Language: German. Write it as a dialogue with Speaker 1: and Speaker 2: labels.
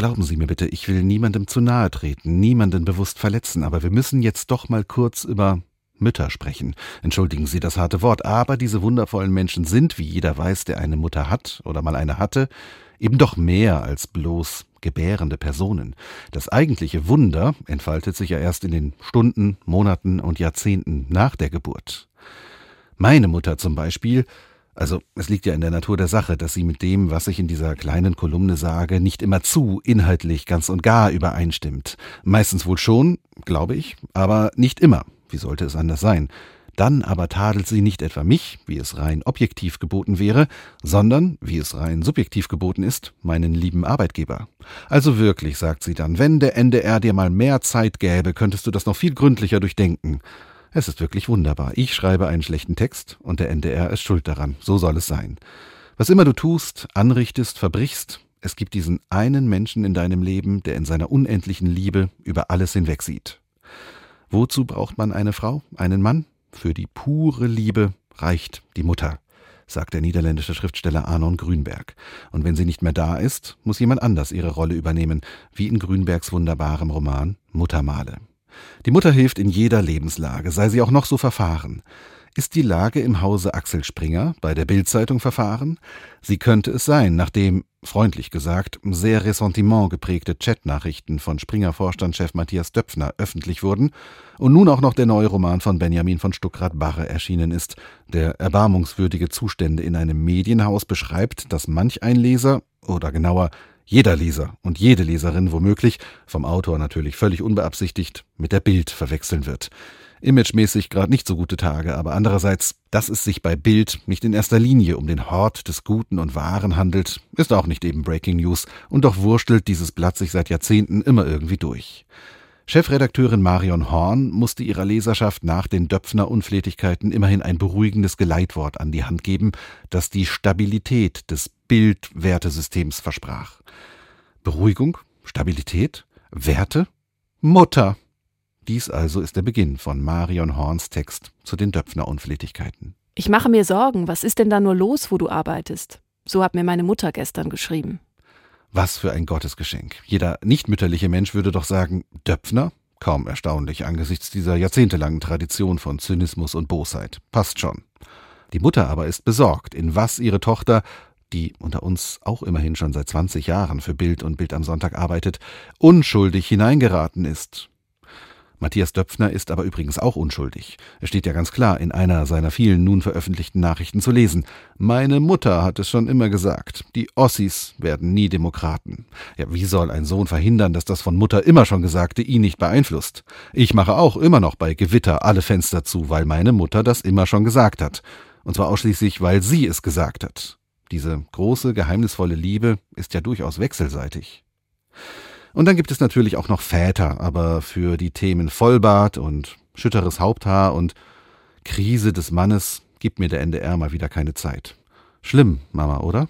Speaker 1: Glauben Sie mir bitte, ich will niemandem zu nahe treten, niemanden bewusst verletzen, aber wir müssen jetzt doch mal kurz über Mütter sprechen. Entschuldigen Sie das harte Wort, aber diese wundervollen Menschen sind, wie jeder weiß, der eine Mutter hat oder mal eine hatte, eben doch mehr als bloß gebärende Personen. Das eigentliche Wunder entfaltet sich ja erst in den Stunden, Monaten und Jahrzehnten nach der Geburt. Meine Mutter zum Beispiel also es liegt ja in der Natur der Sache, dass sie mit dem, was ich in dieser kleinen Kolumne sage, nicht immer zu inhaltlich ganz und gar übereinstimmt. Meistens wohl schon, glaube ich, aber nicht immer. Wie sollte es anders sein? Dann aber tadelt sie nicht etwa mich, wie es rein objektiv geboten wäre, sondern, wie es rein subjektiv geboten ist, meinen lieben Arbeitgeber. Also wirklich, sagt sie dann, wenn der NDR dir mal mehr Zeit gäbe, könntest du das noch viel gründlicher durchdenken. Es ist wirklich wunderbar. Ich schreibe einen schlechten Text und der NDR ist schuld daran. So soll es sein. Was immer du tust, anrichtest, verbrichst, es gibt diesen einen Menschen in deinem Leben, der in seiner unendlichen Liebe über alles hinwegsieht. Wozu braucht man eine Frau, einen Mann? Für die pure Liebe reicht die Mutter, sagt der niederländische Schriftsteller Arnon Grünberg. Und wenn sie nicht mehr da ist, muss jemand anders ihre Rolle übernehmen, wie in Grünbergs wunderbarem Roman Muttermale. Die Mutter hilft in jeder Lebenslage, sei sie auch noch so verfahren. Ist die Lage im Hause Axel Springer bei der Bildzeitung verfahren? Sie könnte es sein, nachdem, freundlich gesagt, sehr Ressentiment geprägte Chatnachrichten von Springer-Vorstandschef Matthias Döpfner öffentlich wurden und nun auch noch der neue Roman von Benjamin von Stuckrad-Barre erschienen ist, der erbarmungswürdige Zustände in einem Medienhaus beschreibt, das manch ein Leser, oder genauer jeder Leser und jede Leserin womöglich, vom Autor natürlich völlig unbeabsichtigt, mit der Bild verwechseln wird. Imagemäßig gerade nicht so gute Tage, aber andererseits, dass es sich bei Bild nicht in erster Linie um den Hort des Guten und Wahren handelt, ist auch nicht eben Breaking News, und doch wurstelt dieses Blatt sich seit Jahrzehnten immer irgendwie durch. Chefredakteurin Marion Horn musste ihrer Leserschaft nach den Döpfner Unflätigkeiten immerhin ein beruhigendes Geleitwort an die Hand geben, das die Stabilität des Bildwertesystems versprach. Beruhigung, Stabilität, Werte, Mutter. Dies also ist der Beginn von Marion Horns Text zu den Döpfner Unflätigkeiten.
Speaker 2: Ich mache mir Sorgen, was ist denn da nur los, wo du arbeitest? So hat mir meine Mutter gestern geschrieben.
Speaker 1: Was für ein Gottesgeschenk. Jeder nichtmütterliche Mensch würde doch sagen, Döpfner? Kaum erstaunlich angesichts dieser jahrzehntelangen Tradition von Zynismus und Bosheit. Passt schon. Die Mutter aber ist besorgt, in was ihre Tochter die unter uns auch immerhin schon seit 20 Jahren für Bild und Bild am Sonntag arbeitet, unschuldig hineingeraten ist. Matthias Döpfner ist aber übrigens auch unschuldig. Es steht ja ganz klar in einer seiner vielen nun veröffentlichten Nachrichten zu lesen. Meine Mutter hat es schon immer gesagt. Die Ossis werden nie Demokraten. Ja, wie soll ein Sohn verhindern, dass das von Mutter immer schon Gesagte ihn nicht beeinflusst? Ich mache auch immer noch bei Gewitter alle Fenster zu, weil meine Mutter das immer schon gesagt hat. Und zwar ausschließlich, weil sie es gesagt hat. Diese große, geheimnisvolle Liebe ist ja durchaus wechselseitig. Und dann gibt es natürlich auch noch Väter, aber für die Themen Vollbart und schütteres Haupthaar und Krise des Mannes gibt mir der NDR mal wieder keine Zeit. Schlimm, Mama, oder?